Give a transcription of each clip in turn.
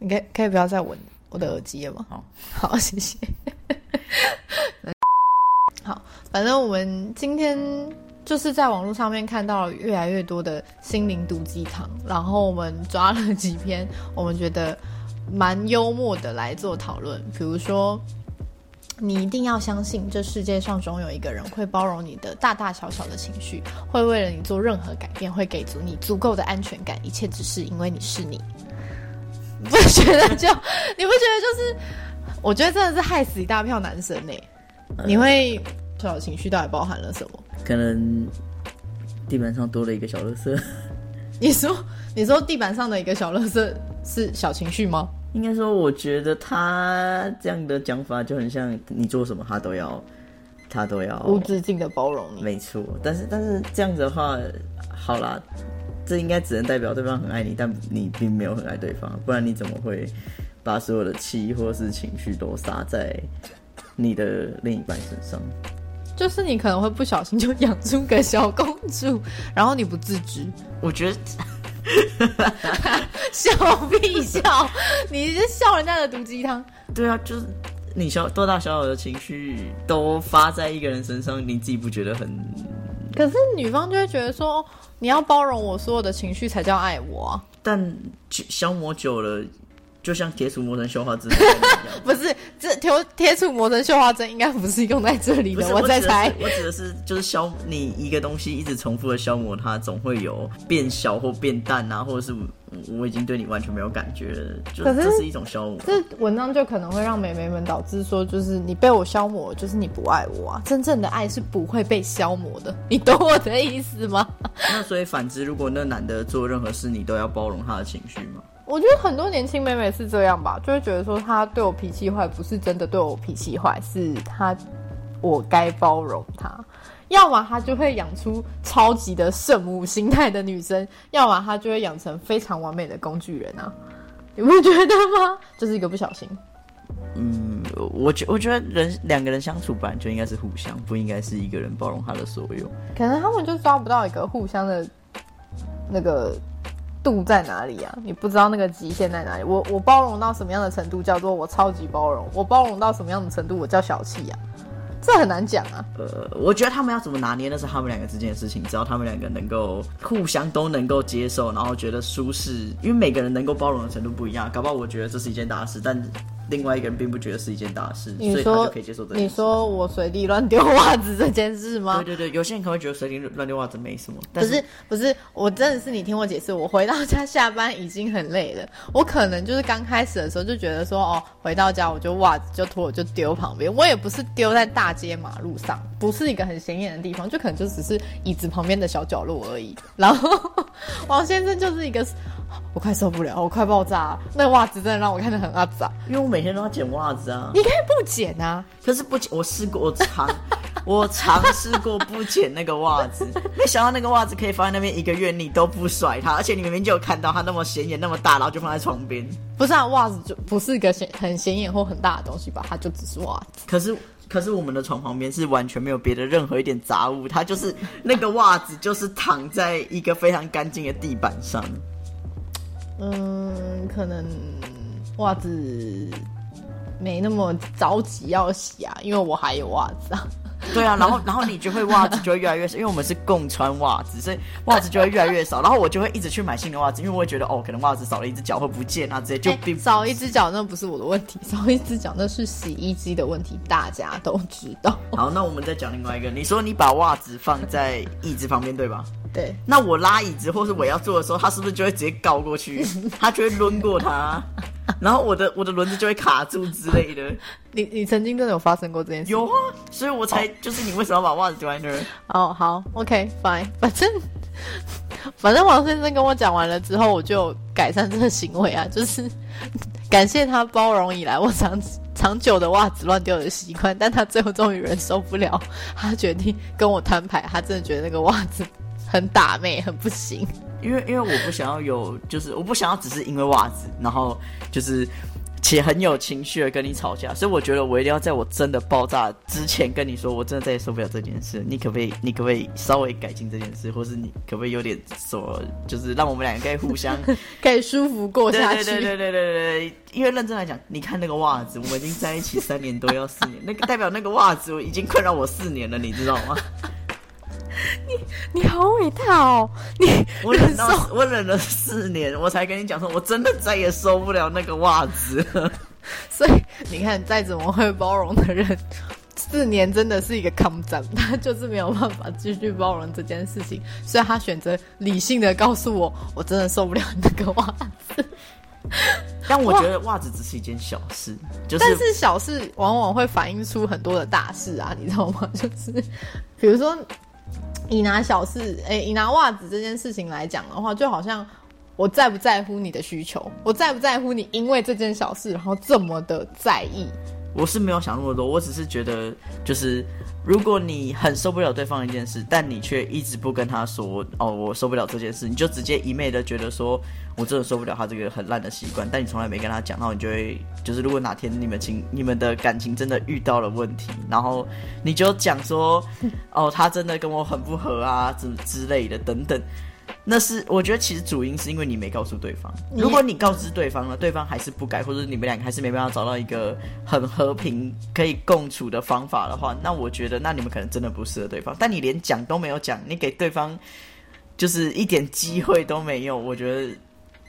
你可以可以不要再闻我的耳机了吗？好，好，谢谢。好，反正我们今天就是在网络上面看到了越来越多的心灵毒鸡汤，然后我们抓了几篇我们觉得蛮幽默的来做讨论，比如说。你一定要相信，这世界上总有一个人会包容你的大大小小的情绪，会为了你做任何改变，会给足你足够的安全感。一切只是因为你是你，不觉得就你不觉得就是？我觉得真的是害死一大票男生呢。你会小情绪到底包含了什么？可能地板上多了一个小垃圾。你说，你说地板上的一个小垃圾是小情绪吗？应该说，我觉得他这样的讲法就很像你做什么，他都要，他都要无止境的包容你。没错，但是但是这样子的话，好啦，这应该只能代表对方很爱你，但你并没有很爱对方，不然你怎么会把所有的气或是情绪都撒在你的另一半身上？就是你可能会不小心就养出个小公主，然后你不自知。我觉得。笑屁笑！你是笑人家的毒鸡汤？对啊，就是你小多大小小的情绪都发在一个人身上，你自己不觉得很？可是女方就会觉得说，你要包容我所有的情绪才叫爱我。但消磨久了。就像铁杵磨成绣花针，不是这铁铁杵磨成绣花针，应该不是用在这里的。我在猜，我指的是就是消你一个东西一直重复的消磨它，总会有变小或变淡啊，或者是我已经对你完全没有感觉了，就这是一种消磨。这文章就可能会让美眉们导致说，就是你被我消磨，就是你不爱我啊。真正的爱是不会被消磨的，你懂我的意思吗？那所以反之，如果那男的做任何事，你都要包容他的情绪吗？我觉得很多年轻妹妹是这样吧，就会觉得说她对我脾气坏，不是真的对我脾气坏，是她我该包容她。要么她就会养出超级的圣母心态的女生，要么她就会养成非常完美的工具人啊！你不觉得吗？就是一个不小心。嗯，我觉我觉得人两个人相处本来就应该是互相，不应该是一个人包容他的所有。可能他们就抓不到一个互相的那个。度在哪里啊？你不知道那个极限在哪里。我我包容到什么样的程度叫做我超级包容？我包容到什么样的程度我叫小气呀？这很难讲啊。呃，我觉得他们要怎么拿捏那是他们两个之间的事情。只要他们两个能够互相都能够接受，然后觉得舒适，因为每个人能够包容的程度不一样。搞不好我觉得这是一件大事，但。另外一个人并不觉得是一件大事，所以他就可以接受这你说我随地乱丢袜子这件事吗？对对对，有些人可能会觉得随地乱丢袜子没什么。不是不是，我真的是你听我解释。我回到家下班已经很累了，我可能就是刚开始的时候就觉得说，哦，回到家我就袜子就脱了就丢旁边。我也不是丢在大街马路上，不是一个很显眼的地方，就可能就只是椅子旁边的小角落而已。然后 王先生就是一个。我快受不了，我快爆炸！那袜子真的让我看得很阿杂，因为我每天都要剪袜子啊。你可以不剪啊，可是不剪，我试过，我尝，我尝试过不剪那个袜子，没想到那个袜子可以放在那边一个月，你都不甩它，而且你明明就有看到它那么显眼、那么大，然后就放在床边。不是啊，袜子就不是一个显很显眼或很大的东西吧？它就只是袜子。可是，可是我们的床旁边是完全没有别的任何一点杂物，它就是那个袜子，就是躺在一个非常干净的地板上。嗯，可能袜子没那么着急要洗啊，因为我还有袜子啊。对啊，然后然后你就会袜子就会越来越少，因为我们是共穿袜子，所以袜子就会越来越少。然后我就会一直去买新的袜子，因为我会觉得哦，可能袜子少了一只脚会不见啊，直接就少一只脚那不是我的问题，少一只脚那是洗衣机的问题，大家都知道。好，那我们再讲另外一个，你说你把袜子放在椅子旁边，对吧？对。那我拉椅子或是我要坐的时候，他是不是就会直接高过去？他就会抡过他。然后我的我的轮子就会卡住之类的。你你曾经真的有发生过这件事？有啊，所以我才就是你为什么要把袜子丢在那儿？哦，好，OK，fine，反正反正王先生跟我讲完了之后，我就改善这个行为啊，就是感谢他包容以来我长长久的袜子乱丢的习惯。但他最后终于忍受不了，他决定跟我摊牌，他真的觉得那个袜子很打妹，很不行。因为因为我不想要有，就是我不想要只是因为袜子，然后就是。且很有情绪的跟你吵架，所以我觉得我一定要在我真的爆炸之前跟你说，我真的再也受不了这件事。你可不可以，你可不可以稍微改进这件事，或是你可不可以有点什么，就是让我们两个可以互相 可以舒服过下去？对对对对对对对。因为认真来讲，你看那个袜子，我们已经在一起三年多要四年，那个代表那个袜子已经困扰我四年了，你知道吗？你你好伟大哦！你我忍到我忍了四年，我才跟你讲说，我真的再也受不了那个袜子。所以你看，再怎么会包容的人，四年真的是一个抗战，他就是没有办法继续包容这件事情，所以他选择理性的告诉我，我真的受不了那个袜子。但我觉得袜子只是一件小事，就是但是小事往往会反映出很多的大事啊，你知道吗？就是比如说。以拿小事，哎，以拿袜子这件事情来讲的话，就好像我在不在乎你的需求，我在不在乎你因为这件小事然后这么的在意。我是没有想那么多，我只是觉得，就是如果你很受不了对方一件事，但你却一直不跟他说，哦，我受不了这件事，你就直接一昧的觉得说，我真的受不了他这个很烂的习惯，但你从来没跟他讲，然后你就会，就是如果哪天你们情你们的感情真的遇到了问题，然后你就讲说，哦，他真的跟我很不合啊，之之类的等等。那是我觉得其实主因是因为你没告诉对方。如果你告知对方了，对方还是不改，或者你们两个还是没办法找到一个很和平可以共处的方法的话，那我觉得那你们可能真的不适合对方。但你连讲都没有讲，你给对方就是一点机会都没有，我觉得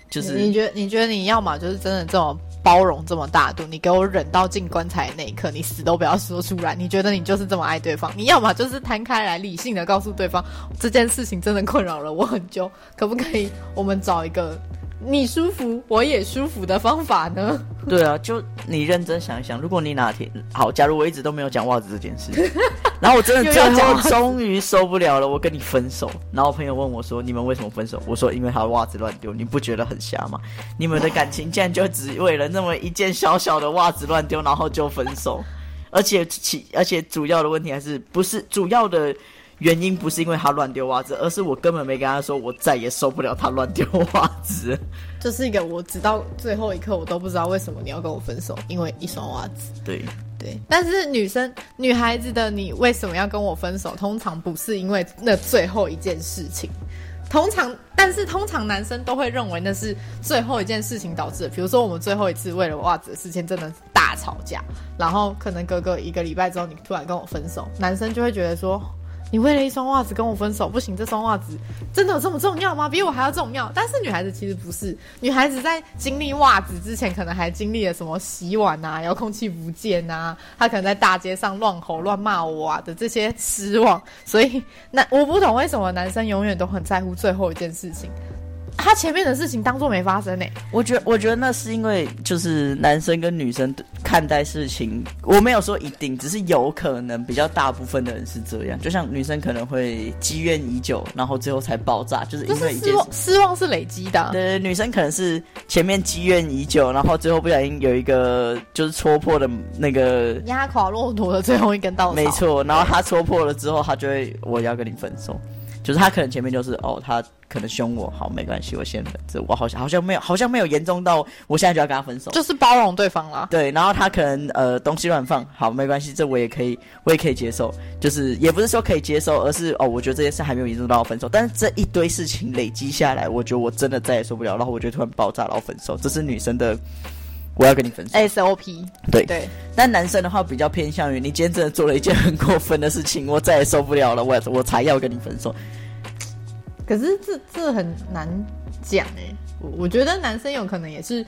就是你觉得你觉得你要么就是真的这种。包容这么大度，你给我忍到进棺材那一刻，你死都不要说出来。你觉得你就是这么爱对方？你要么就是摊开来，理性的告诉对方这件事情真的困扰了我很久，可不可以我们找一个？你舒服，我也舒服的方法呢？对啊，就你认真想一想，如果你哪天好，假如我一直都没有讲袜子这件事，然后我真的最后终于受不了了，我跟你分手。然后朋友问我说：“你们为什么分手？”我说：“因为他的袜子乱丢。”你不觉得很瞎吗？你们的感情竟然就只为了那么一件小小的袜子乱丢，然后就分手？而且其而且主要的问题还是不是主要的。原因不是因为他乱丢袜子，而是我根本没跟他说，我再也受不了他乱丢袜子。这是一个我直到最后一刻我都不知道为什么你要跟我分手，因为一双袜子。对对，但是女生女孩子的你为什么要跟我分手？通常不是因为那最后一件事情，通常但是通常男生都会认为那是最后一件事情导致的。比如说我们最后一次为了袜子的事情真的大吵架，然后可能隔个一个礼拜之后你突然跟我分手，男生就会觉得说。你为了一双袜子跟我分手，不行，这双袜子 真的有这么重要吗？比我还要重要。但是女孩子其实不是，女孩子在经历袜子之前，可能还经历了什么洗碗啊、遥控器不见啊，她可能在大街上乱吼乱骂我啊的这些失望。所以，那我不懂为什么男生永远都很在乎最后一件事情。他前面的事情当做没发生呢？我觉得，我觉得那是因为就是男生跟女生看待事情，我没有说一定，只是有可能比较大部分的人是这样。就像女生可能会积怨已久，然后最后才爆炸，就是因为失望，失望是累积的。对，女生可能是前面积怨已久，然后最后不小心有一个就是戳破的那个压垮骆驼的最后一根稻草。没错，然后他戳破了之后，他就会我要跟你分手。就是他可能前面就是哦，他可能凶我，好没关系，我先忍着。我好像好像没有，好像没有严重到我现在就要跟他分手，就是包容对方啦。对，然后他可能呃东西乱放，好没关系，这我也可以，我也可以接受。就是也不是说可以接受，而是哦，我觉得这件事还没有严重到分手。但是这一堆事情累积下来，我觉得我真的再也受不了，然后我就突然爆炸，然后分手。这是女生的，我要跟你分手。SOP。对对。但男生的话比较偏向于，你今天真的做了一件很过分的事情，我再也受不了了，我我才要跟你分手。可是这这很难讲哎，我我觉得男生有可能也是，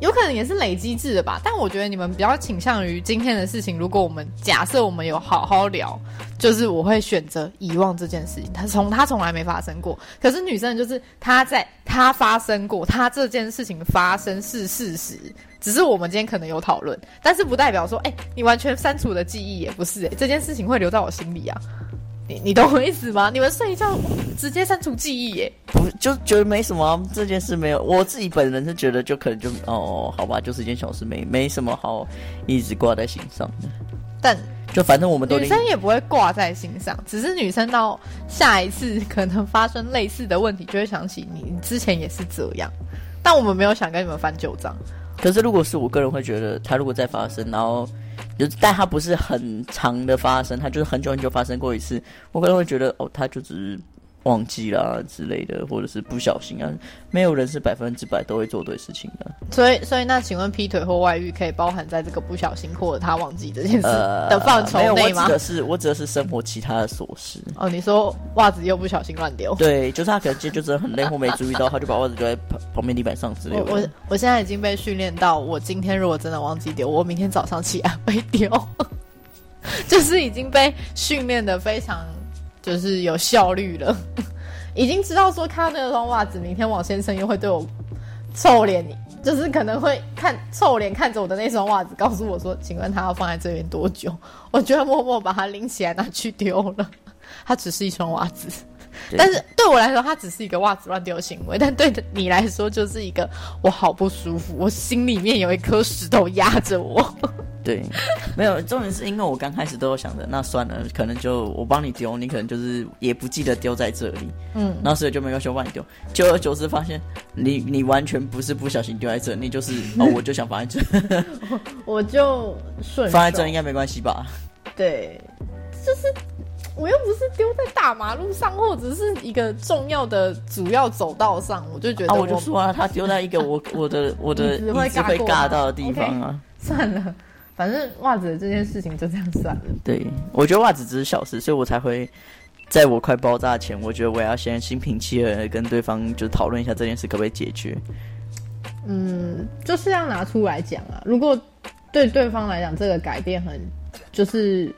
有可能也是累积制的吧。但我觉得你们比较倾向于今天的事情。如果我们假设我们有好好聊，就是我会选择遗忘这件事情。他从他从来没发生过。可是女生就是她在她发生过，她这件事情发生是事实，只是我们今天可能有讨论，但是不代表说，哎，你完全删除的记忆也不是哎，这件事情会留在我心里啊。你你懂我意思吗？你们睡觉直接删除记忆耶？不就觉得没什么这件事没有，我自己本人是觉得就可能就哦，好吧，就是一件小事，没没什么好一直挂在心上的。但就反正我们都女生也不会挂在心上，只是女生到下一次可能发生类似的问题，就会想起你之前也是这样。但我们没有想跟你们翻旧账。可是如果是我个人会觉得，他如果再发生，然后就但他不是很长的发生，他就是很久很久发生过一次，我可能会觉得哦，他就是。忘记啦之类的，或者是不小心啊，没有人是百分之百都会做对事情的。所以，所以那请问劈腿或外遇可以包含在这个不小心或者他忘记这件事的范畴内吗？我指的是，我指的是生活其他的琐事。哦，你说袜子又不小心乱丢？对，就是他可能今天就是很累或没注意到，他就把袜子丢在旁旁边地板上之类的。我我现在已经被训练到，我今天如果真的忘记丢，我明天早上起来会丢，就是已经被训练的非常就是有效率了。已经知道说看到那双袜子，明天王先生又会对我臭脸，就是可能会看臭脸看着我的那双袜子，告诉我说，请问他要放在这边多久？我就会默默把它拎起来拿去丢了。它只是一双袜子，但是对我来说，它只是一个袜子乱丢行为，但对你来说，就是一个我好不舒服，我心里面有一颗石头压着我。对，没有重点是因为我刚开始都有想着，那算了，可能就我帮你丢，你可能就是也不记得丢在这里，嗯，那所以就没有说帮你丢。久而久之发现，你你完全不是不小心丢在这，你就是哦，我就想放在这，我就顺放在这应该没关系吧？对，就是我又不是丢在大马路上，或者是一个重要的主要走道上，我就觉得我就说啊，他丢在一个我我的我的 椅子会尬到的地方啊，算了。反正袜子这件事情就这样算了。对，我觉得袜子只是小事，所以我才会在我快爆炸前，我觉得我要先心平气和跟对方就讨论一下这件事可不可以解决。嗯，就是要拿出来讲啊。如果对对方来讲这个改变很就是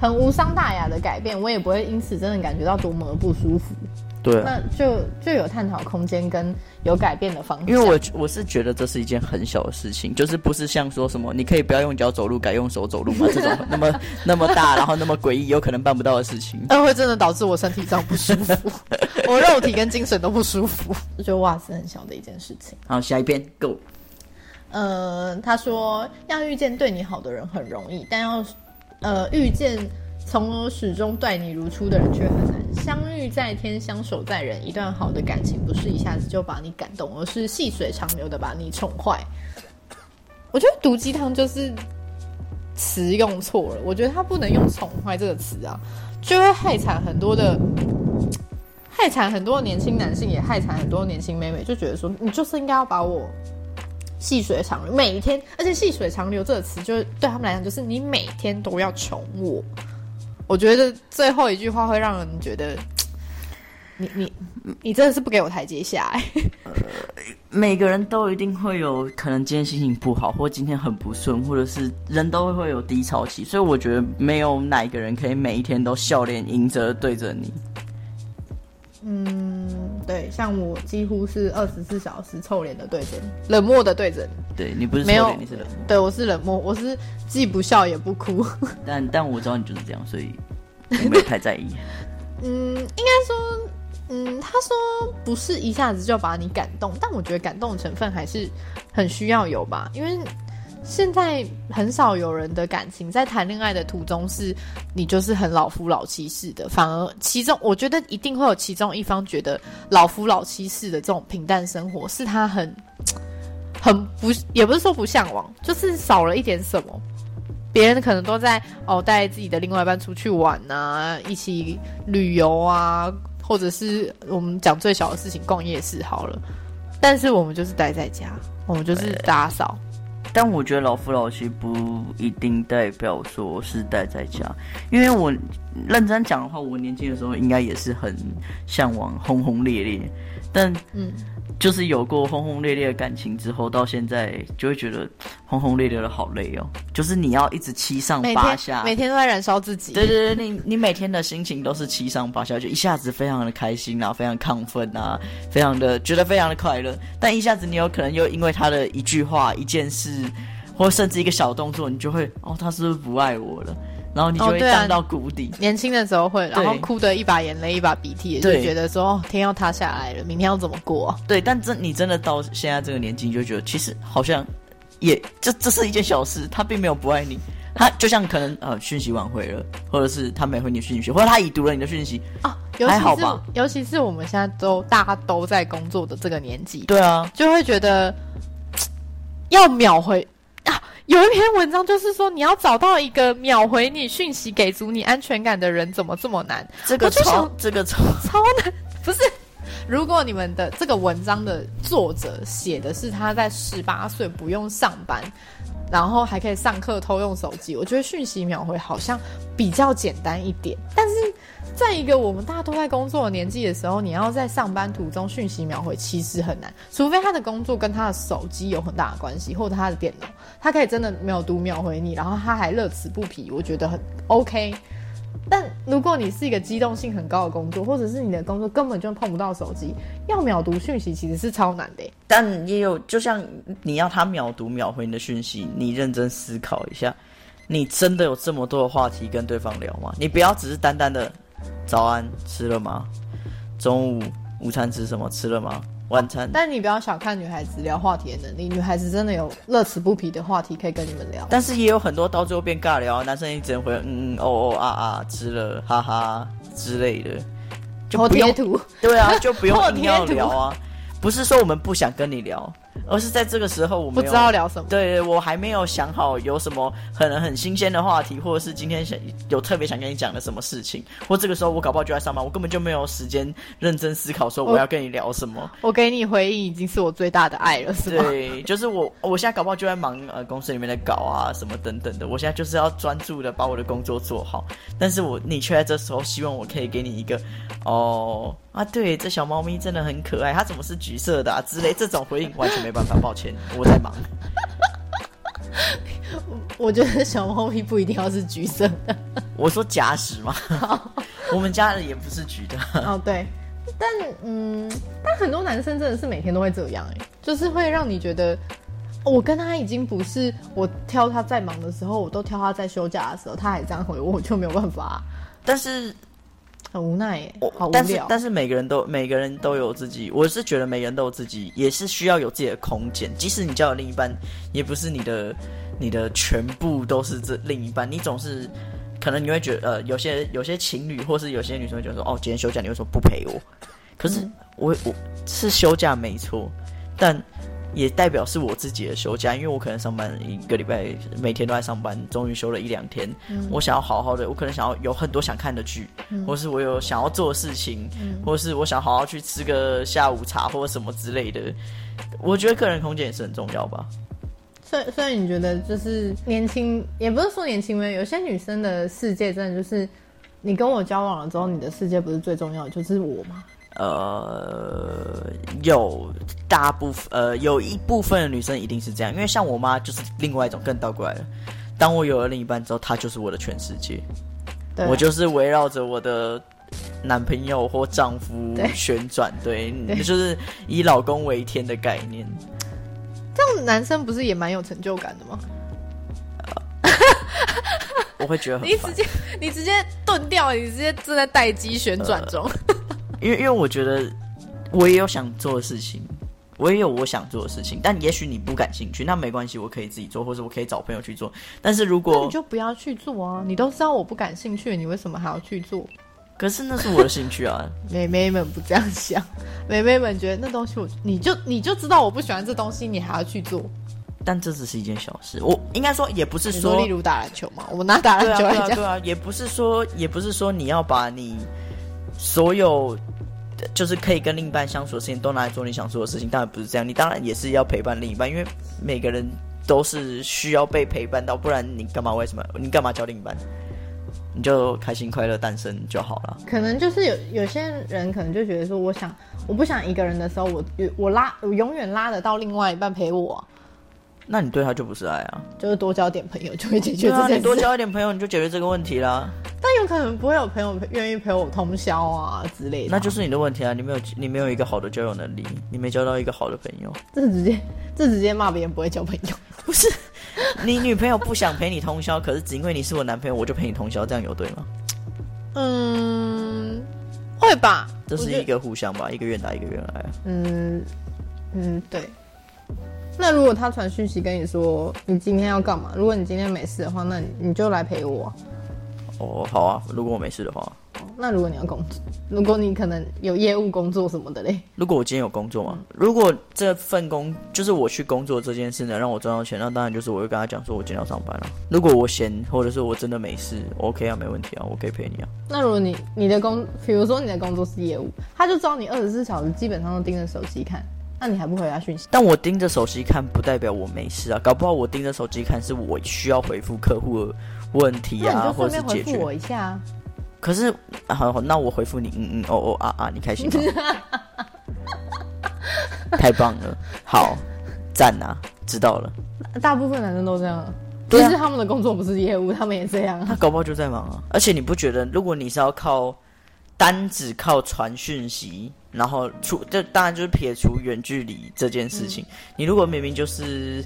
很无伤大雅的改变，我也不会因此真的感觉到多么的不舒服。对，那就就有探讨空间跟有改变的方向。因为我我是觉得这是一件很小的事情，就是不是像说什么你可以不要用脚走路，改用手走路嘛 这种那么那么大，然后那么诡异，有可能办不到的事情。那会真的导致我身体上不舒服，我肉体跟精神都不舒服。就觉得袜子很小的一件事情。好，下一篇 Go。呃，他说要遇见对你好的人很容易，但要呃遇见。从而始终待你如初的人却很难相遇在天，相守在人。一段好的感情不是一下子就把你感动，而是细水长流的把你宠坏。我觉得毒鸡汤就是词用错了，我觉得他不能用宠坏这个词啊，就会害惨很多的，害惨很多年轻男性，也害惨很多年轻妹妹，就觉得说你就是应该要把我细水长流，每一天，而且细水长流这个词，就是对他们来讲，就是你每天都要宠我。我觉得最后一句话会让人觉得，你你你真的是不给我台阶下。呃，每个人都一定会有可能今天心情不好，或今天很不顺，或者是人都会有低潮期，所以我觉得没有哪一个人可以每一天都笑脸迎着对着你。嗯，对，像我几乎是二十四小时臭脸的对着你，冷漠的对着你。对你不是臭脸，你是冷漠。对我是冷漠，我是既不笑也不哭。但但我知道你就是这样，所以我没有太在意。嗯，应该说，嗯，他说不是一下子就把你感动，但我觉得感动的成分还是很需要有吧，因为。现在很少有人的感情在谈恋爱的途中是，你就是很老夫老妻式的，反而其中我觉得一定会有其中一方觉得老夫老妻式的这种平淡生活是他很 很不，也不是说不向往，就是少了一点什么。别人可能都在哦带自己的另外一半出去玩啊，一起旅游啊，或者是我们讲最小的事情逛夜市好了，但是我们就是待在家，我们就是打扫。但我觉得老夫老妻不一定代表说是待在家，因为我认真讲的话，我年轻的时候应该也是很向往轰轰烈烈，但嗯。就是有过轰轰烈烈的感情之后，到现在就会觉得轰轰烈烈的好累哦。就是你要一直七上八下，每天都在燃烧自己。对对对，你你每天的心情都是七上八下，就一下子非常的开心啊，非常亢奋啊，非常的觉得非常的快乐。但一下子你有可能又因为他的一句话、一件事，或甚至一个小动作，你就会哦，他是不是不爱我了？然后你就会降到谷底。年轻的时候会，然后哭的一把眼泪一把鼻涕，就觉得说天要塌下来了，明天要怎么过？对，但真你真的到现在这个年纪，你就觉得其实好像也这这是一件小事，他并没有不爱你，他就像可能呃讯息挽回了，或者是他没回你讯息，或者他已读了你的讯息啊，还好吧？尤其是我们现在都大家都在工作的这个年纪，对啊，就会觉得要秒回啊！有一篇文章就是说，你要找到一个秒回你讯息、给足你安全感的人，怎么这么难？这个超这个超超难，不是？如果你们的这个文章的作者写的是他在十八岁不用上班，然后还可以上课偷用手机，我觉得讯息秒回好像比较简单一点。但是在一个我们大家都在工作的年纪的时候，你要在上班途中讯息秒回其实很难，除非他的工作跟他的手机有很大的关系，或者他的电脑，他可以真的秒读秒回你，然后他还乐此不疲，我觉得很 OK。但如果你是一个机动性很高的工作，或者是你的工作根本就碰不到手机，要秒读讯息其实是超难的。但也有，就像你要他秒读秒回你的讯息，你认真思考一下，你真的有这么多的话题跟对方聊吗？你不要只是单单的早安吃了吗？中午午餐吃什么？吃了吗？晚餐？但你不要小看女孩子聊话题的能力，女孩子真的有乐此不疲的话题可以跟你们聊。但是也有很多到最后变尬聊，男生也只能回嗯嗯哦哦啊啊吃了哈哈之类的，就或不图，对啊，就不用 或硬要聊啊。不是说我们不想跟你聊，而是在这个时候我们不知道聊什么。对，我还没有想好有什么可能很新鲜的话题，或者是今天想有特别想跟你讲的什么事情，或这个时候我搞不好就在上班，我根本就没有时间认真思考说我要跟你聊什么。我给你回应已经是我最大的爱了，是吗？对，就是我，我现在搞不好就在忙呃公司里面的稿啊什么等等的，我现在就是要专注的把我的工作做好，但是我你却在这时候希望我可以给你一个哦啊，对，这小猫咪真的很可爱，它怎么是橘色的啊之类这种回应完全没办法，抱歉，我在忙。我觉得小猫咪不一定要是橘色的。我说假使嘛，我们家的也不是橘的。哦，对，但嗯，但很多男生真的是每天都会这样、哎，就是会让你觉得，哦我跟他已经不是我挑他在忙的时候，我都挑他在休假的时候，他还这样回我，我就没有办法，但是很无奈耶、我好。但是但是每个人都每个人都有自己，我是觉得每个人都有自己，也是需要有自己的空间。即使你交了另一半，也不是你的你的全部都是这另一半，你总是可能你会觉得呃，有些有些情侣或是有些女生会觉得说，哦，今天休假你为什么不陪我？可是我我是休假没错，但。也代表是我自己的休假，因为我可能上班一个礼拜，每天都在上班，终于休了一两天。我想要好好的，我可能想要有很多想看的剧，或是我有想要做的事情，或是我想好好去吃个下午茶或者什么之类的。我觉得个人空间也是很重要吧。所以，所以你觉得就是年轻，也不是说年轻人，有些女生的世界真的就是，你跟我交往了之后，你的世界不是最重要的，就是我嘛。呃，有大部分呃有一部分的女生一定是这样，因为像我妈就是另外一种更倒过来了。当我有了另一半之后，她就是我的全世界，对，我就是围绕着我的男朋友或丈夫旋转，对，对就是以老公为天的概念。这样男生不是也蛮有成就感的吗？我会觉得 你直接你直接钝掉，你直接正在待机旋转中。因为因为我觉得我也有想做的事情，我也有我想做的事情，但也许你不感兴趣，那没关系，我可以自己做，或者我可以找朋友去做。但是如果你就不要去做啊！你都知道我不感兴趣，你为什么还要去做？可是那是我的兴趣啊，妹妹们不这样想，妹妹们觉得那东西我你就你就知道我不喜欢这东西，你还要去做。但这只是一件小事。我应该说也不是说例如打篮球嘛，我们拿打篮球来讲，对啊，也不是说也不是说你要把你所有就是可以跟另一半相处的事情都拿来做你想做的事情，当然不是这样。你当然也是要陪伴另一半，因为每个人都是需要被陪伴到，不然你干嘛为什么你干嘛交另一半？你就开心快乐单身就好了。可能就是有有些人可能就觉得说，我想我不想一个人的时候，我我拉我永远拉得到另外一半陪我、那你对他就不是爱啊？就是多交点朋友就会解决对啊，这件事。你多交一点朋友，你就解决这个问题啦。但有可能不会有朋友愿意陪我通宵啊之类的啊、那就是你的问题啊！你没有你没有一个好的交友能力，你没交到一个好的朋友。这直接这直接骂别人不会交朋友。不是，你女朋友不想陪你通宵，可是只因为你是我男朋友，我就陪你通宵，这样有对吗？嗯，会吧？这是一个互相吧，一个愿打一个愿挨啊。嗯嗯，对。那如果他传讯息跟你说你今天要干嘛？如果你今天没事的话，那你你就来陪我啊、哦，好啊，如果我没事的话，那如果你要工作，如果你可能有业务工作什么的嘞，如果我今天有工作嘛，如果这份工就是我去工作这件事能让我赚到钱，那当然就是我会跟他讲说，我今天要上班了。如果我闲或者是我真的没事，OK 啊，没问题啊，我可以陪你啊。那如果你你的工，比如说你的工作是业务，他就知道你二十四小时基本上都盯着手机看，那你还不回他讯息？但我盯着手机看，不代表我没事啊，搞不好我盯着手机看是我需要回复客户的问题啊，那你就或者是解决。我一下啊。可是，好，好那我回复你，嗯嗯，哦哦啊啊，你开心吗？太棒了，好，赞啊，知道了。大部分男生都这样啊，对啊只是他们的工作不是业务，他们也这样啊。他搞不好就在忙啊。而且你不觉得，如果你是要靠单只靠传讯息，然后除这当然就是撇除远距离这件事情，你如果明明就是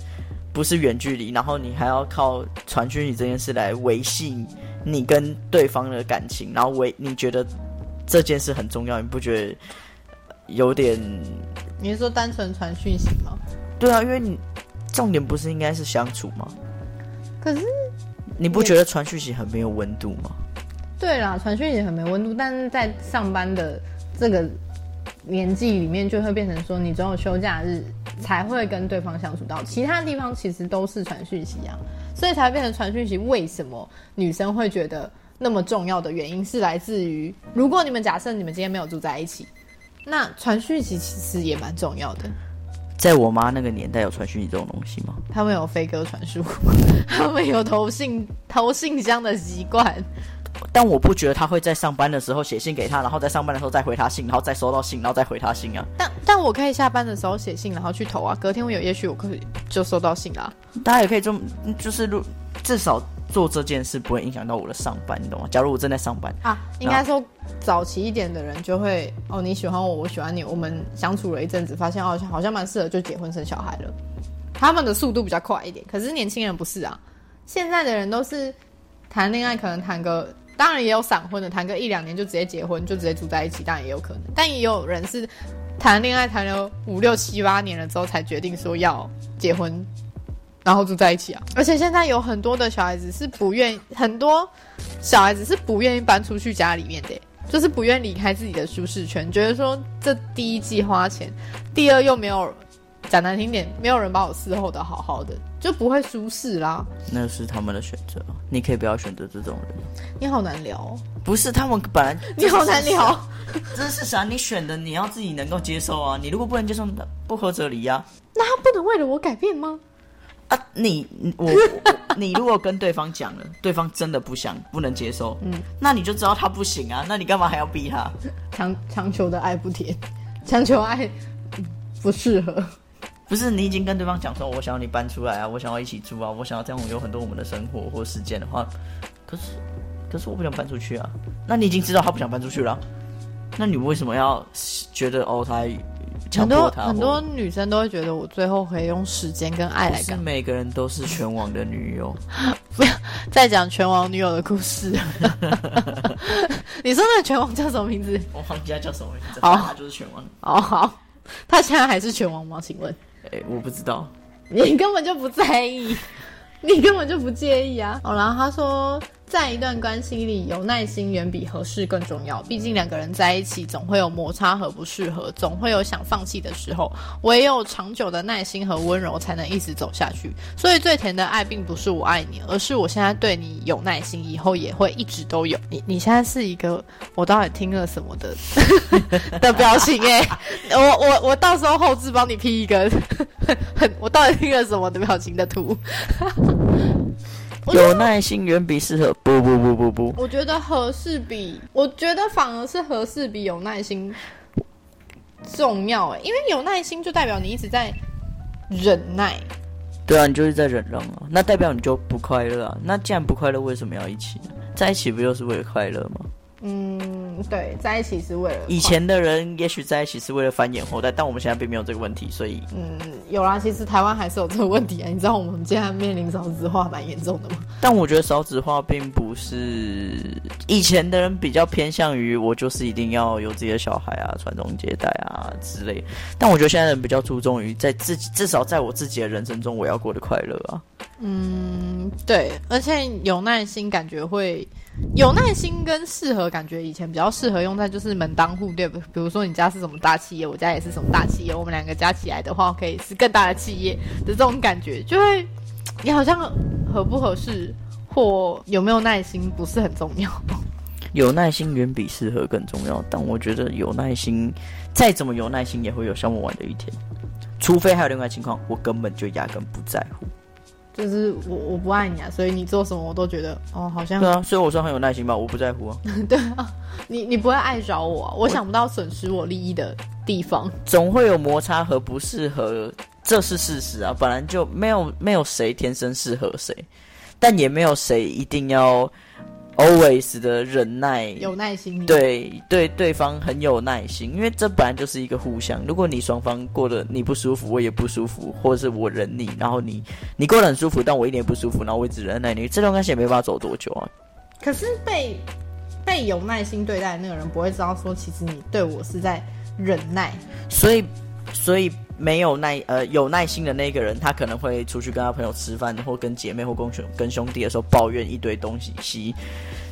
不是远距离，然后你还要靠传讯息这件事来维系你跟对方的感情，然后维你觉得这件事很重要，你不觉得有点你是说单纯传讯息吗？对啊？因为你重点不是应该是相处吗？可是你不觉得传讯息很没有温度吗？对啦，传讯息很没温度，但是在上班的这个年纪里面，就会变成说，你只有休假日才会跟对方相处到，其他地方其实都是传讯息啊，所以才会变成传讯息。为什么女生会觉得那么重要的原因是来自于，如果你们假设你们今天没有住在一起，那传讯息其实也蛮重要的。在我妈那个年代，有传讯息这种东西吗？他们有飞鸽传书，他们有投信投信箱的习惯。但我不觉得他会在上班的时候写信给他，然后在上班的时候再回他信，然后再收到信，然后再回他信啊。但但我可以下班的时候写信，然后去投啊。隔天我有，也许我可以就收到信啦。大家也可以这么，就是如至少做这件事不会影响到我的上班，你懂吗？假如我正在上班，啊，应该说早期一点的人就会哦，你喜欢我，我喜欢你，我们相处了一阵子，发现哦，好像蛮适合，就结婚生小孩了。他们的速度比较快一点，可是年轻人不是啊。现在的人都是谈恋爱，可能谈个，当然也有闪婚的，谈个一两年就直接结婚，就直接住在一起，当然也有可能。但也有人是谈恋爱谈了五六七八年了之后才决定说要结婚，然后住在一起啊。而且现在有很多的小孩子是不愿，很多小孩子是不愿意搬出去家里面的，就是不愿离开自己的舒适圈，觉得说这第一季花钱，第二又没有讲难听点，没有人把我伺候的好好的，就不会舒适啦。那是他们的选择，你可以不要选择这种人。你好难聊、哦，不是他们本来 你好难聊，这是啥？你选的你要自己能够接受啊！你如果不能接受，那不合则离啊！那他不能为了我改变吗？啊，你我我 你如果跟对方讲了，对方真的不想不能接受，嗯，那你就知道他不行啊，那你干嘛还要逼他？强强求的爱不甜，强求爱嗯不适合。不是你已经跟对方讲说，我想要你搬出来啊，我想要一起住啊，我想要这样有很多我们的生活或时间的话，可是可是我不想搬出去啊。那你已经知道他不想搬出去了啊，那你为什么要觉得哦他强很多？很多女生都会觉得我最后可以用时间跟爱来干。每个人都是拳王的女友，不要再讲拳王女友的故事，你说那个拳王叫什么名字？我忘记他叫什么名字，好他就是拳王。哦，好，他现在还是拳王吗？请问哎、我不知道，你根本就不在意，你根本就不介意啊。好啦，他说，在一段关系里，有耐心远比合适更重要。毕竟两个人在一起，总会有摩擦和不适合，总会有想放弃的时候。唯有长久的耐心和温柔，才能一直走下去。所以，最甜的爱，并不是我爱你，而是我现在对你有耐心，以后也会一直都有。你 你现在是一个我到底听了什么的的表情哎、我我我到时候后置帮你 P 一个 很我到底听了什么的表情的图。有耐心远比适合。不不不不不，我觉得合适比，我觉得反而是合适比有耐心重要哎，因为有耐心就代表你一直在忍耐。对啊，你就是在忍让啊，那代表你就不快乐啊。那既然不快乐，为什么要一起呢？在一起不就是为了快乐吗？嗯，对，在一起是为了以前的人也许在一起是为了繁衍后代，但我们现在并没有这个问题，所以嗯有啦，其实台湾还是有这个问题啊。你知道我们现在面临少子化蛮严重的吗？但我觉得少子化并不是以前的人比较偏向于我就是一定要有自己的小孩啊，传宗接代啊之类。但我觉得现在人比较注重于在自己至少在我自己的人生中我要过得快乐啊。嗯，对，而且有耐心，感觉会有耐心跟适合，感觉以前比较适合用在就是门当户对，比如说你家是什么大企业，我家也是什么大企业，我们两个加起来的话，可以是更大的企业的这种感觉，就会你好像合不合适或有没有耐心不是很重要。有耐心远比适合更重要，但我觉得有耐心，再怎么有耐心也会有消磨完的一天，除非还有另外情况，我根本就压根不在乎。就是我我不爱你啊，所以你做什么我都觉得哦，好像对啊，所以我说很有耐心吧，我不在乎啊。对啊，你你不会爱找我，啊，我想不到损失我利益的地方。总会有摩擦和不适合，这是事实啊，本来就没有没有谁天生适合谁，但也没有谁一定要。Always 的忍耐，有耐心，对对，对方很有耐心，因为这本来就是一个互相。如果你双方过得你不舒服，我也不舒服，或者是我忍你，然后你你过得很舒服，但我一点不舒服，然后我一直忍耐你，这段关系也没办法走多久啊。可是被被有耐心对待的那个人不会知道说，其实你对我是在忍耐，所以所以。没有耐呃有耐心的那个人，他可能会出去跟他朋友吃饭，或跟姐妹或跟兄跟兄弟的时候抱怨一堆东西。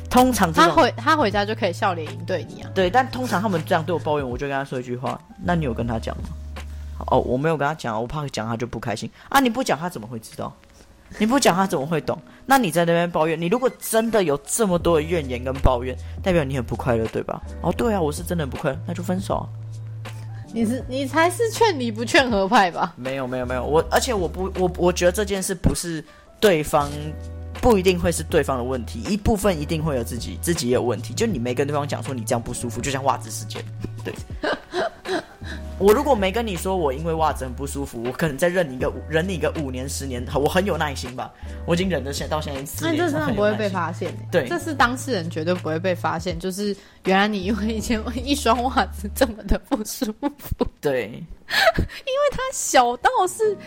通常他回他回家就可以笑脸迎对你啊。对，但通常他们这样对我抱怨，我就跟他说一句话：那你有跟他讲吗？哦，我没有跟他讲，我怕讲他就不开心啊。你不讲他怎么会知道？你不讲他怎么会懂？那你在那边抱怨，你如果真的有这么多的怨言跟抱怨，代表你很不快乐，对吧？哦，对啊，我是真的很不快乐，那就分手啊。你是你才是劝离不劝和派吧？没有没有没有，我而且我不我我觉得这件事不是对方不一定会是对方的问题，一部分一定会有自己自己也有问题。就你没跟对方讲说你这样不舒服，就像袜子事件，对。我如果没跟你说我因为袜子很不舒服，我可能再忍你一个忍你一个五年十年，我很有耐心吧。我已经忍得现到现在四年，那这真的不会被发现。对，这是当事人绝对不会被发现。就是原来你因为以前一双袜子这么的不舒服。对，因为它小到是。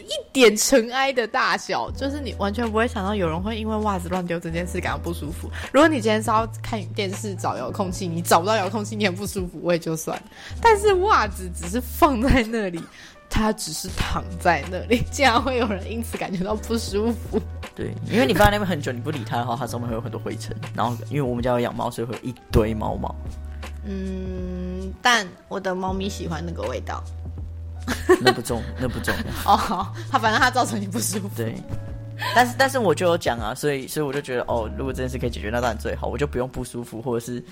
一点尘埃的大小，就是你完全不会想到有人会因为袜子乱丢这件事感到不舒服。如果你今天是要看电视找遥控器，你找不到遥控器，你很不舒服，我也就算。但是袜子只是放在那里，它只是躺在那里，竟然会有人因此感觉到不舒服。对，因为你放在那边很久，你不理它的话，它上面会有很多灰尘。然后，因为我们家有养猫，所以会有一堆猫毛。嗯，但我的猫咪喜欢那个味道。那不重，那不重要。哦，他反正他造成你不舒服。对，但是但是我就有讲啊，所以所以我就觉得，哦，如果这件事可以解决，那当然最好，我就不用不舒服，或者是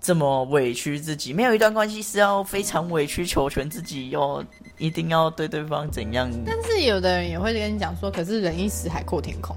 这么委屈自己。没有一段关系是要非常委曲求全自己，要一定要对对方怎样。但是有的人也会跟你讲说，可是忍一时，海阔天空。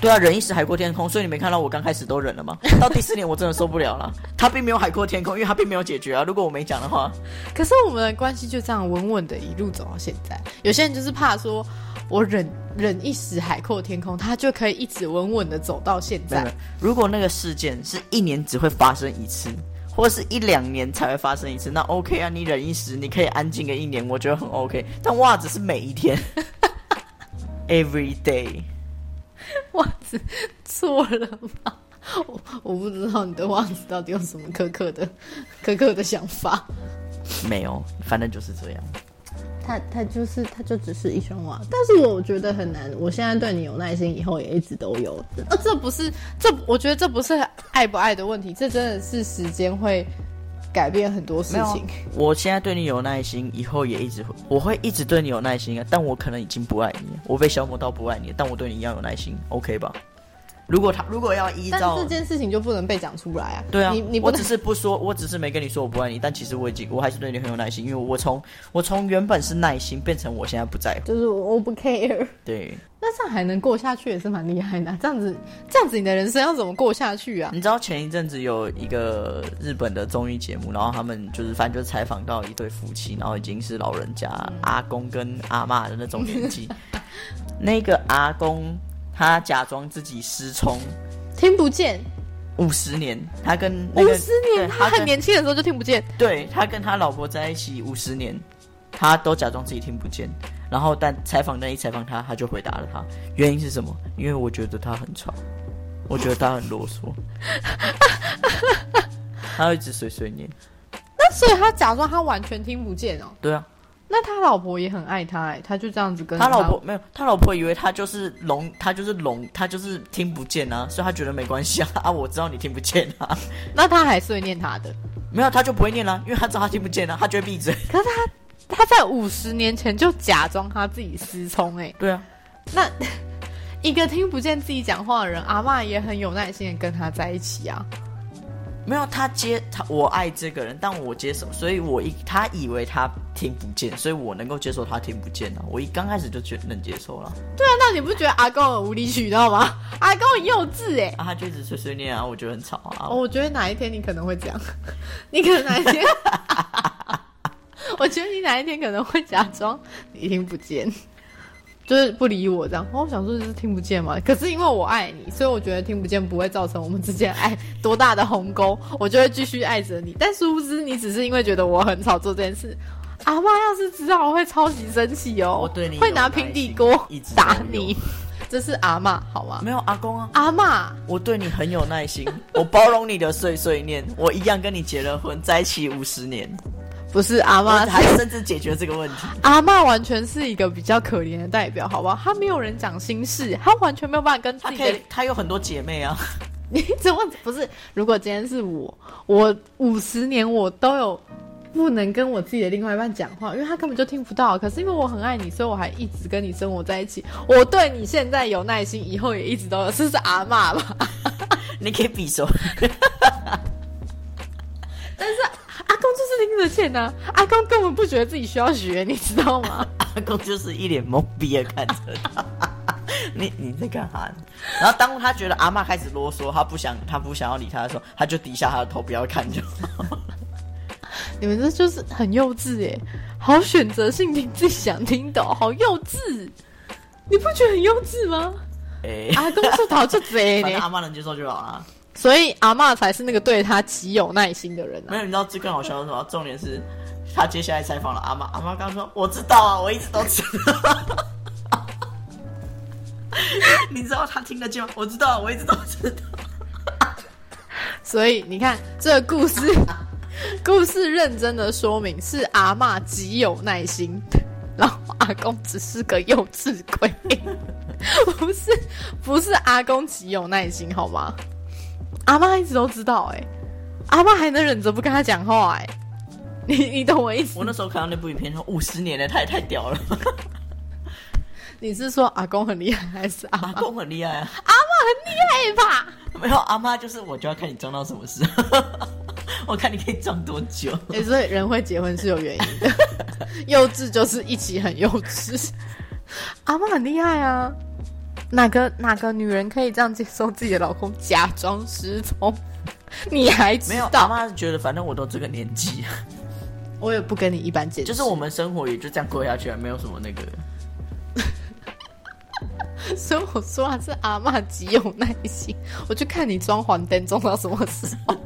对啊，忍一时海阔天空，所以你没看到我刚开始都忍了吗？到第四年我真的受不了了。他并没有海阔天空，因为他并没有解决啊。如果我没讲的话，可是我们的关系就这样稳稳的一路走到现在。有些人就是怕说，我忍忍一时海阔天空，他就可以一直稳稳的走到现在。如果那个事件是一年只会发生一次，或者是一两年才会发生一次，那 OK 啊，你忍一时，你可以安静个一年，我觉得很 OK。但袜子是每一天，every day。袜子错了吗？我我不知道你的袜子到底有什么苛刻的、苛刻的想法。没有，反正就是这样。它它就是它就只是一双袜，但是我觉得很难。我现在对你有耐心，以后也一直都有。啊，这不是这，我觉得这不是爱不爱的问题，这真的是时间会。改变很多事情。我现在对你有耐心，以后也一直会，我会一直对你有耐心啊。但我可能已经不爱你，我被消磨到不爱你，但我对你一样有耐心，OK 吧？如果他如果要依照这件事情就不能被讲出来啊？对啊，你你我只是不说，我只是没跟你说我不爱你，但其实我已经我还是对你很有耐心，因为我从我从原本是耐心变成我现在不在乎，就是我不 care。对，那这样还能过下去也是蛮厉害的。这样子这样子你的人生要怎么过下去啊？你知道前一阵子有一个日本的综艺节目，然后他们就是反正就采访到一对夫妻，然后已经是老人家阿公跟阿妈的那种年纪，那个阿公他假装自己失聪。听不见，五十年，他跟五十年，他很年轻的时候就听不见。对他跟他老婆在一起五十年，他都假装自己听不见。然后，但采访那一采访他，他就回答了他，原因是什么？因为我觉得他很吵，我觉得他很啰嗦，他一直碎碎念。那所以他假装他完全听不见哦。对啊，那他老婆也很爱他、哎，他就这样子跟他老婆没有，他老婆以为他就是聋，他就是聋，他就是听不见啊，所以他觉得没关系啊 啊，我知道你听不见啊，那他还是会念他的。没有他就不会念了、因为他知道他听不见啊，他就会闭嘴。可是他他在五十年前就假装他自己失聪，哎，对啊，那一个听不见自己讲话的人，阿嬷也很有耐心的跟他在一起啊。没有他接他，我爱这个人，但我接受，所以我一他以为他听不见，所以我能够接受他听不见啊。我一刚开始就觉得能接受了，对啊，那你不觉得阿公很无理取闹吗？阿公很幼稚哎、啊，他就一直碎碎念啊，我觉得很吵啊。哦，我觉得哪一天你可能会这样，你可能哪一天，我觉得你哪一天可能会假装你听不见，就是不理我这样。哦我想说，就是听不见嘛。可是因为我爱你，所以我觉得听不见不会造成我们之间爱多大的鸿沟，我就会继续爱着你。但殊不知，你只是因为觉得我很吵做这件事。阿妈要是知道，我会超级生气哦，我对你会拿平底锅打你。这是阿妈好吗？没有阿公啊，阿妈，我对你很有耐心，我包容你的碎碎念，我一样跟你结了婚，在一起五十年，不是阿我妈，还甚至解决这个问题。阿妈完全是一个比较可怜的代表，好不好？她没有人讲心事，她完全没有办法跟自己的他可以，他有很多姐妹啊，你怎么不是？如果今天是我，我五十年我都有不能跟我自己的另外一半讲话，因为他根本就听不到。可是因为我很爱你，所以我还一直跟你生活在一起。我对你现在有耐心，以后也一直都有。这是阿妈吧？你可以比手。阿公就是听得见呐、阿公根本不觉得自己需要学，你知道吗？阿公就是一脸懵逼的看着他。你你在干啥？然后当他觉得阿妈开始啰嗦，他不想他不想要理他的时候，他就低下他的头，不要看就好。你们这就是很幼稚耶，好选择性听自己想听的哦，好幼稚，你不觉得很幼稚吗？哎、阿公是逃出贼呢，阿妈能接受就好了。所以阿嬷才是那个对他极有耐心的人啊。没有，你知道最更好笑的是什么？重点是他接下来采访了阿妈，阿妈刚说：“我知道啊，我一直都知道。”你知道他听得见吗？我知道，我一直都知道。所以你看这个故事，故事认真的说明是阿嬷极有耐心，然后阿公只是个幼稚鬼，不是不是阿公极有耐心好吗？阿妈一直都知道哎、阿妈还能忍着不跟他讲话哎、你你懂我意思我？那时候看到那部影片说五十年了，他也太屌了，你是说阿公很厉害，还是阿阿公很厉害啊。很厉害吧？没有阿妈就是我就要看你装到什么时候，我看你可以装多久。哎、所以人会结婚是有原因的，幼稚就是一起很幼稚。阿妈很厉害啊，哪个哪个女人可以这样接受自己的老公假装失踪？你还知没有阿道？妈觉得反正我都这个年纪，我也不跟你一般见识，就是我们生活也就这样过下去了，没有什么那个。所以我说啊，是阿妈极有耐心。我就看你装黄灯装到什么时候。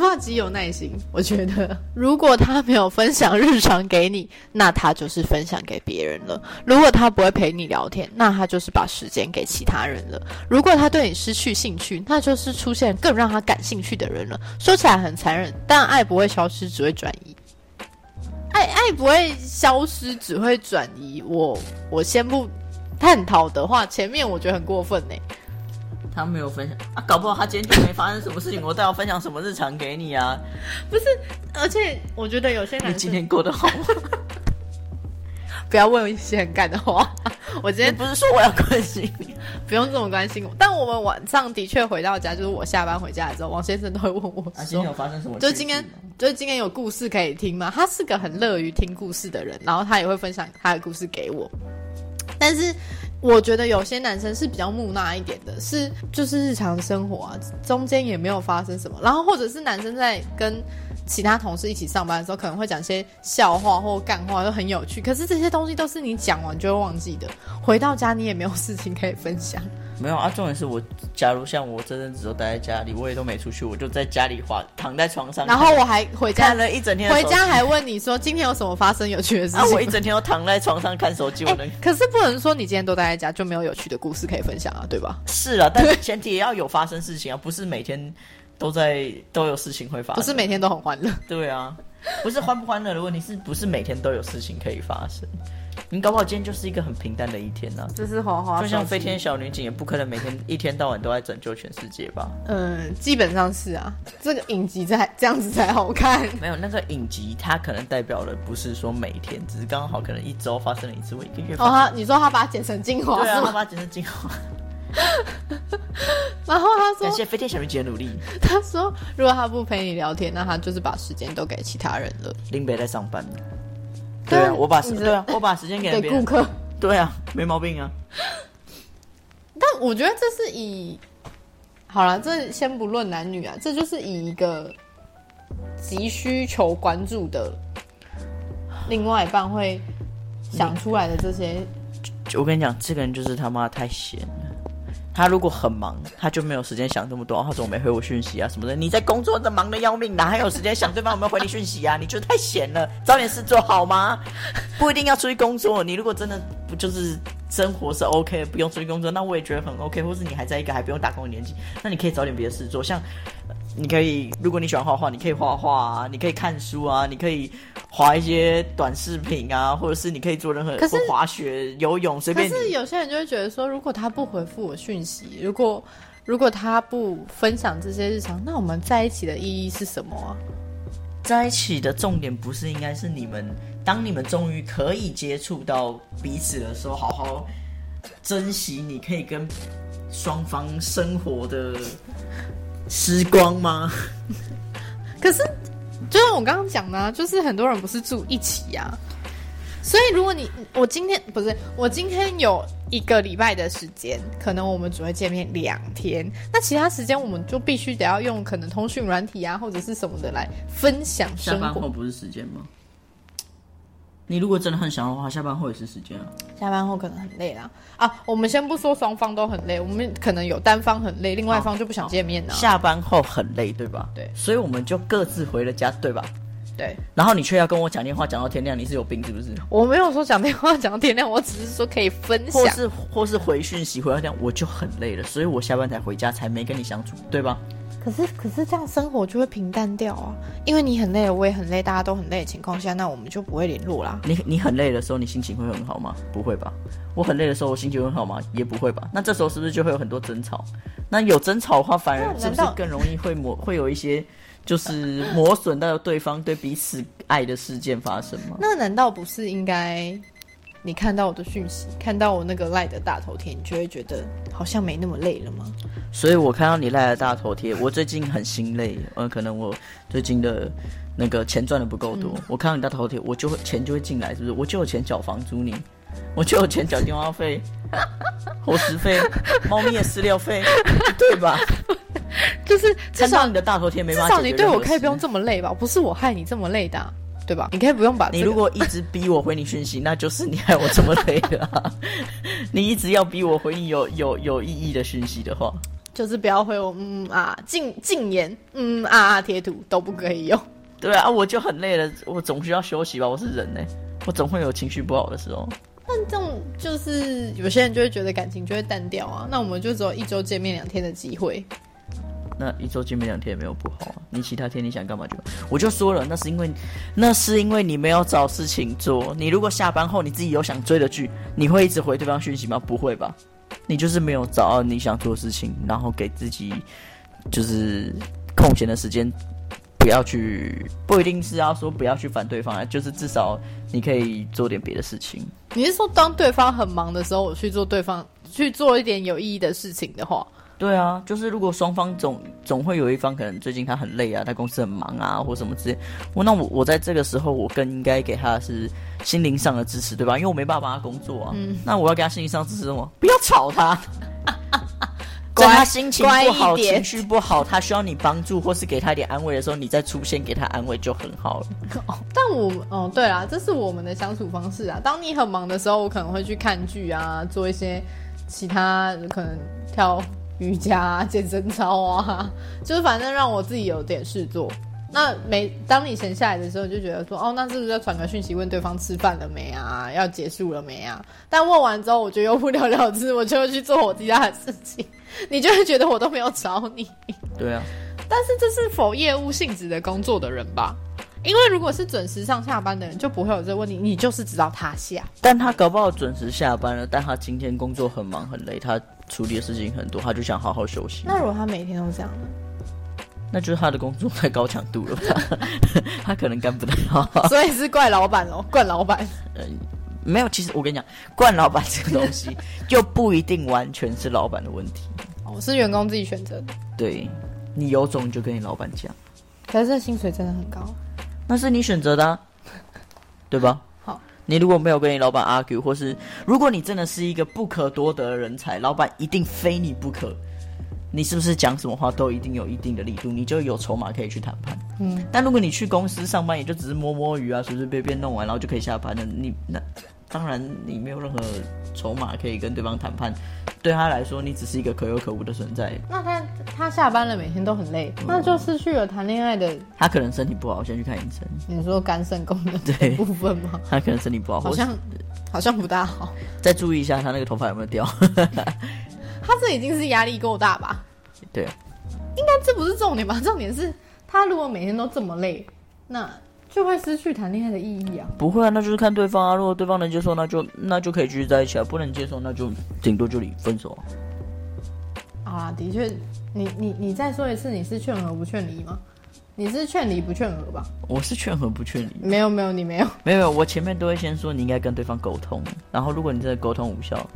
阿嬷极有耐心，我觉得如果他没有分享日常给你，那他就是分享给别人了；如果他不会陪你聊天，那他就是把时间给其他人了；如果他对你失去兴趣，那就是出现更让他感兴趣的人了。说起来很残忍，但爱不会消失，只会转移。爱爱不会消失，只会转移。我我先不探讨的话，前面我觉得很过分呢。他没有分享啊，搞不好他今天就没发生什么事情，我倒要分享什么日常给你啊？不是，而且我觉得有些你男生今天过得好吗？不要问一些很干的话。我今天不是说我要关心你？不用这么关心我，但我们晚上的确回到家，就是我下班回家的时候，王先生都会问我啊，今说天有发生什么？就是今天，就是今天有故事可以听吗？他是个很乐于听故事的人，然后他也会分享他的故事给我。但是我觉得有些男生是比较木讷一点的，是就是日常生活啊，中间也没有发生什么，然后或者是男生在跟其他同事一起上班的时候，可能会讲些笑话或干话，都很有趣。可是这些东西都是你讲完就会忘记的，回到家你也没有事情可以分享。没有啊，重点是我，假如像我这阵子都待在家里，我也都没出去，我就在家里滑，躺在床上，然后我还回家看了一整天回家还问你说今天有什么发生有趣的事 啊，情？我一整天都躺在床上看手机，我哎、能、可是不能说你今天都待在家就没有有趣的故事可以分享啊，对吧？是啊，但是前提也要有发生事情啊，不是每天都在都有事情会发生，不是每天都很欢乐。对啊，不是欢不欢乐的问题，是不是每天都有事情可以发生？你搞不好今天就是一个很平淡的一天呢、这是花花就像飞天小女警，也不可能每天一天到晚都在拯救全世界吧？嗯，基本上是啊，这个影集才这样子才好看。没有那个影集，它可能代表的不是说每天，只是刚好可能一周发生了一次，或一个月哦，他你说他把它剪成精华对啊，他？把它剪成精华。然后他说感谢飞天小女警的努力。他说如果他不陪你聊天，那他就是把时间都给其他人了，林北在上班。对对啊，我把时对啊，我把时间给。给顾客。对啊，没毛病啊。但我觉得这是以好了，这先不论男女啊，这就是以一个急需求关注的另外一半会想出来的这些。我跟你讲，这个人就是他妈太闲了。他如果很忙，他就没有时间想这么多。他怎么没回我讯息啊什么的？你在工作的忙的要命，哪还有时间想对方有没有回你讯息啊？你就是太闲了，找点事做好吗？不一定要出去工作。你如果真的不就是生活是 OK，不用出去工作，那我也觉得很 OK。或是你还在一个还不用打工的年纪，那你可以找点别的事做，像。你可以，如果你喜欢画画，你可以画画啊，你可以看书啊，你可以划一些短视频啊，或者是你可以做任何，可是或滑雪、游泳，随便可。是有些人就会觉得说，如果他不回复我讯息，如果如果他不分享这些日常，那我们在一起的意义是什么啊？在一起的重点不是应该是你们，当你们终于可以接触到彼此的时候，好好珍惜你可以跟双方生活的时光吗？可是，就像我刚刚讲的、啊，就是很多人不是住一起呀、所以如果你我今天不是我今天有一个礼拜的时间，可能我们只会见面两天，那其他时间我们就必须得要用可能通讯软体啊或者是什么的来分享生活。班后不是时间吗？你如果真的很想要的话，下班后也是时间啊。下班后可能很累啦啊！我们先不说双方都很累，我们可能有单方很累，另外一方就不想见面了、下班后很累，对吧？对所以我们就各自回了家，对吧？对，然后你却要跟我讲电话讲到天亮，你是有病是不是？我没有说讲电话讲到天亮，我只是说可以分享。或是或是回讯息回到这样，我就很累了，所以我下班才回家，才没跟你相处，对吧？可是可是这样生活就会平淡掉啊，因为你很累了，我也很累，大家都很累的情况下，那我们就不会联络啦。你你很累的时候，你心情会很好吗？不会吧。我很累的时候，我心情会很好吗？也不会吧。那这时候是不是就会有很多争吵？那有争吵的话，反而是不是更容易会磨会有一些就是磨损到对方对彼此爱的事件发生吗？那难道不是应该你看到我的讯息，看到我那个赖的大头贴，你就会觉得好像没那么累了吗？所以我看到你赖的大头贴，我最近很心累，呃，可能我最近的那个钱赚的不够多，我看到你大头贴，我就会钱就会进来，是不是？我就有钱缴房租你，我就有钱缴电话费、伙食费、猫咪的饲料费，对吧？就是至少你的大头贴没至办法少你对我可以不用这么累吧？不是我害你这么累的啊、对吧？你可以不用把、这个、你如果一直逼我回你讯息，那就是你害我这么累的、啊。你一直要逼我回你有有有意义的讯息的话，就是不要回我嗯啊禁禁言嗯啊啊贴图都不可以用。对啊，我就很累了，我总需要休息吧，我是人呢、我总会有情绪不好的时候。但这种就是有些人就会觉得感情就会淡掉啊，那我们就只有一周见面两天的机会。那一周见面两天也没有不好啊，你其他天你想干嘛就，我就说了，那是因为那是因为你没有找事情做。你如果下班后你自己有想追的剧，你会一直回对方讯息吗？不会吧，你就是没有找到你想做的事情，然后给自己就是空闲的时间，不要去，不一定是要说不要去烦对方啊，就是至少你可以做点别的事情。你是说当对方很忙的时候，我去做对方去做一点有意义的事情的话，对啊，就是如果双方总总会有一方可能最近他很累啊，他公司很忙啊，或什么之类，我那我我在这个时候我更应该给他是心灵上的支持，对吧？因为我没办法帮他工作啊，嗯那我要给他心灵上支持什么？不要吵他。在乖他心情不好、情绪不好，他需要你帮助或是给他一点安慰的时候，你再出现给他安慰就很好了。但我哦，对啦，这是我们的相处方式啊。当你很忙的时候，我可能会去看剧啊，做一些其他可能跳瑜伽、啊、健身操啊，就是反正让我自己有点事做。那每当你闲下来的时候，你就觉得说，哦，那是不是要传个讯息问对方吃饭了没啊？要结束了没啊？但问完之后，我就又不了了之，我就会去做我其他的事情，你就会觉得我都没有找你。对啊，但是这是否业务性质的工作的人吧？因为如果是准时上下班的人，就不会有这个问题，你就是知道他下。但他搞不好准时下班了，但他今天工作很忙很累，他处理的事情很多，他就想好好休息。那如果他每天都这样呢？那就是他的工作太高强度了吧？他可能干不太好。所以是怪老板喽，怪老板。没有，其实我跟你讲，惯老板这个东西 就不一定完全是老板的问题。哦，是员工自己选择的。对，你有种就跟你老板讲。可是这薪水真的很高。那是你选择的，对吧？好，你如果没有跟你老板 argue，或是如果你真的是一个不可多得的人才，老板一定非你不可。你是不是讲什么话都一定有一定的力度，你就有筹码可以去谈判。嗯，但如果你去公司上班，也就只是摸摸鱼啊，随随便便弄完，然后就可以下班了。你那当然你没有任何筹码可以跟对方谈判，对他来说，你只是一个可有可无的存在。那他他下班了，每天都很累，那就失去了谈恋爱的。他可能身体不好，先去看医生。你说肝肾功能 对部分吗？他可能身体不好，好像好像不大好。再注意一下他那个头发有没有掉。他这已经是压力够大吧？对，应该这不是重点吧？重点是他如果每天都这么累，那就会失去谈恋爱的意义啊！不会啊，那就是看对方啊。如果对方能接受，那就那就可以继续在一起啊；不能接受，那就顶多就离分手。啊，啊的确，你你你再说一次，你是劝和不劝离吗？你是劝离不劝和吧？我是劝和不劝离。没有没有，你没有没有没有，我前面都会先说你应该跟对方沟通，然后如果你真的沟通无效，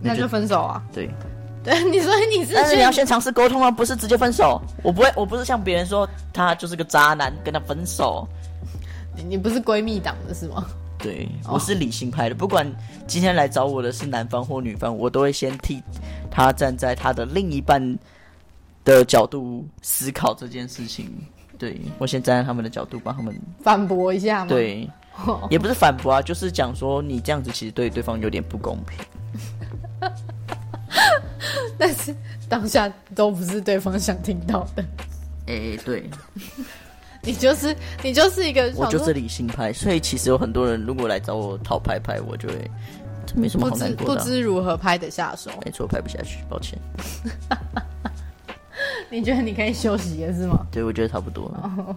那就分手啊。对。对，你说你是，但是你要先尝试沟通啊，不是直接分手。我不会，我不是像别人说他就是个渣男，跟他分手。你你不是闺蜜党的是吗？对，我是理性派的。不管今天来找我的是男方或女方，我都会先替他站在他的另一半的角度思考这件事情。对我先站在他们的角度帮他们反驳一下。对，也不是反驳啊，就是讲说你这样子其实对对方有点不公平。但是当下都不是对方想听到的。哎，对，你就是你就是一个，我就是理性派，所以其实有很多人如果来找我讨拍拍，我就会这没什么好难过的，不知如何拍得下手。没错，拍不下去，抱歉。你觉得你可以休息了是吗？对，我觉得差不多了。